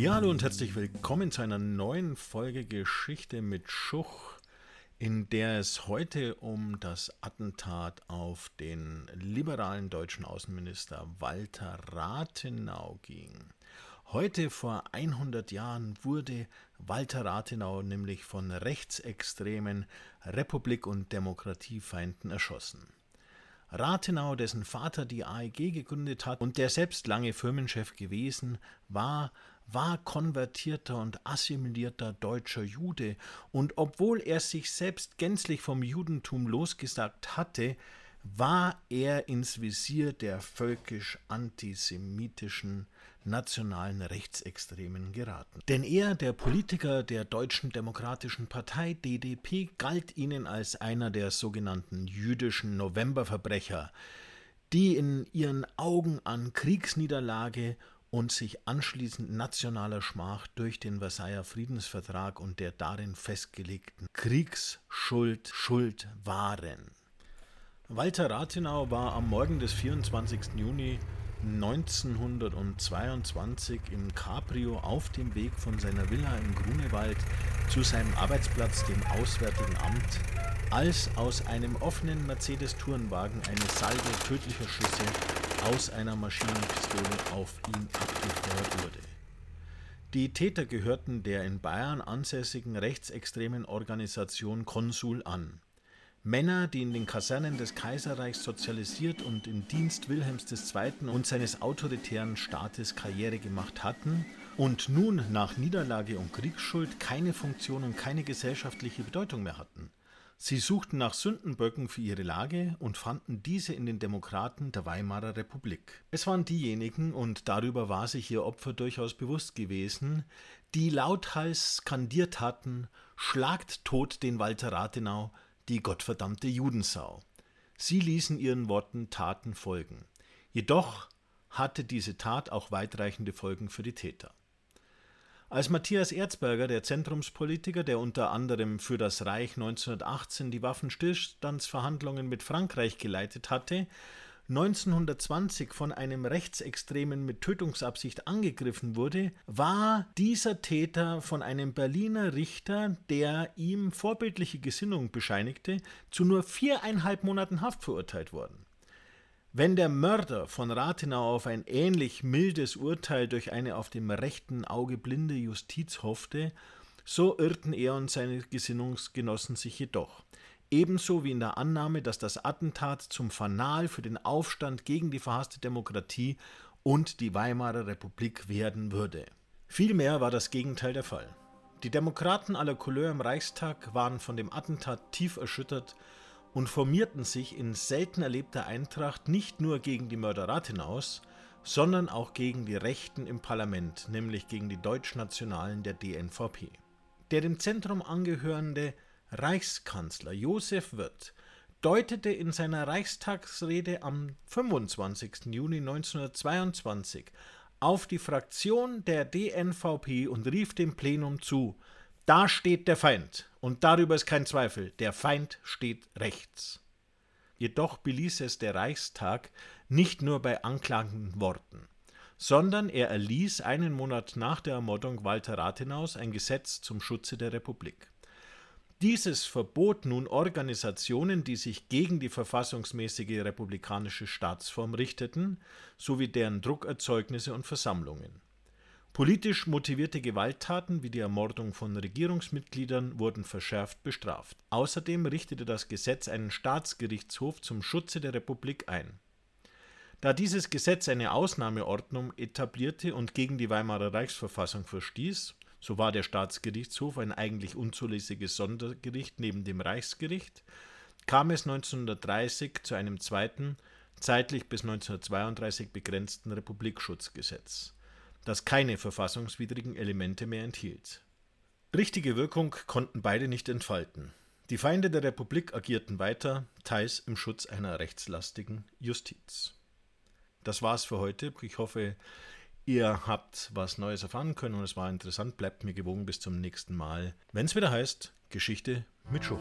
Ja, hallo und herzlich willkommen zu einer neuen Folge Geschichte mit Schuch, in der es heute um das Attentat auf den liberalen deutschen Außenminister Walter Rathenau ging. Heute vor 100 Jahren wurde Walter Rathenau nämlich von rechtsextremen Republik- und Demokratiefeinden erschossen. Rathenau, dessen Vater die AEG gegründet hat und der selbst lange Firmenchef gewesen war, war konvertierter und assimilierter deutscher Jude, und obwohl er sich selbst gänzlich vom Judentum losgesagt hatte, war er ins Visier der völkisch antisemitischen nationalen Rechtsextremen geraten. Denn er, der Politiker der Deutschen Demokratischen Partei DDP, galt ihnen als einer der sogenannten jüdischen Novemberverbrecher, die in ihren Augen an Kriegsniederlage und sich anschließend nationaler Schmach durch den Versailler Friedensvertrag und der darin festgelegten Kriegsschuld schuld waren. Walter Rathenau war am Morgen des 24. Juni 1922 im Cabrio auf dem Weg von seiner Villa im Grunewald zu seinem Arbeitsplatz, dem Auswärtigen Amt, als aus einem offenen Mercedes-Tourenwagen eine Salve tödlicher Schüsse aus einer Maschinenpistole auf ihn abgefeuert wurde. Die Täter gehörten der in Bayern ansässigen rechtsextremen Organisation Konsul an. Männer, die in den Kasernen des Kaiserreichs sozialisiert und im Dienst Wilhelms II. und seines autoritären Staates Karriere gemacht hatten und nun nach Niederlage und Kriegsschuld keine Funktion und keine gesellschaftliche Bedeutung mehr hatten. Sie suchten nach Sündenböcken für ihre Lage und fanden diese in den Demokraten der Weimarer Republik. Es waren diejenigen, und darüber war sich ihr Opfer durchaus bewusst gewesen, die lauthals skandiert hatten: Schlagt tot den Walter Rathenau, die gottverdammte Judensau. Sie ließen ihren Worten Taten folgen. Jedoch hatte diese Tat auch weitreichende Folgen für die Täter. Als Matthias Erzberger, der Zentrumspolitiker, der unter anderem für das Reich 1918 die Waffenstillstandsverhandlungen mit Frankreich geleitet hatte, 1920 von einem Rechtsextremen mit Tötungsabsicht angegriffen wurde, war dieser Täter von einem Berliner Richter, der ihm vorbildliche Gesinnung bescheinigte, zu nur viereinhalb Monaten Haft verurteilt worden. Wenn der Mörder von Rathenau auf ein ähnlich mildes Urteil durch eine auf dem rechten Auge blinde Justiz hoffte, so irrten er und seine Gesinnungsgenossen sich jedoch. Ebenso wie in der Annahme, dass das Attentat zum Fanal für den Aufstand gegen die verhasste Demokratie und die Weimarer Republik werden würde. Vielmehr war das Gegenteil der Fall. Die Demokraten aller Couleur im Reichstag waren von dem Attentat tief erschüttert und formierten sich in selten erlebter Eintracht nicht nur gegen die Mörder Rathenaus, sondern auch gegen die Rechten im Parlament, nämlich gegen die Deutschnationalen der DNVP. Der dem Zentrum angehörende Reichskanzler Josef Wirth deutete in seiner Reichstagsrede am 25. Juni 1922 auf die Fraktion der DNVP und rief dem Plenum zu, da steht der Feind, und darüber ist kein Zweifel, der Feind steht rechts. Jedoch beließ es der Reichstag nicht nur bei anklagenden Worten, sondern er erließ einen Monat nach der Ermordung Walter Rathenaus ein Gesetz zum Schutze der Republik. Dieses verbot nun Organisationen, die sich gegen die verfassungsmäßige republikanische Staatsform richteten, sowie deren Druckerzeugnisse und Versammlungen. Politisch motivierte Gewalttaten wie die Ermordung von Regierungsmitgliedern wurden verschärft bestraft. Außerdem richtete das Gesetz einen Staatsgerichtshof zum Schutze der Republik ein. Da dieses Gesetz eine Ausnahmeordnung etablierte und gegen die Weimarer Reichsverfassung verstieß, so war der Staatsgerichtshof ein eigentlich unzulässiges Sondergericht neben dem Reichsgericht, kam es 1930 zu einem zweiten, zeitlich bis 1932 begrenzten Republikschutzgesetz das keine verfassungswidrigen Elemente mehr enthielt. Richtige Wirkung konnten beide nicht entfalten. Die Feinde der Republik agierten weiter, teils im Schutz einer rechtslastigen Justiz. Das war's für heute. Ich hoffe, ihr habt was Neues erfahren können und es war interessant. Bleibt mir gewogen bis zum nächsten Mal, wenn es wieder heißt Geschichte mit Schuch.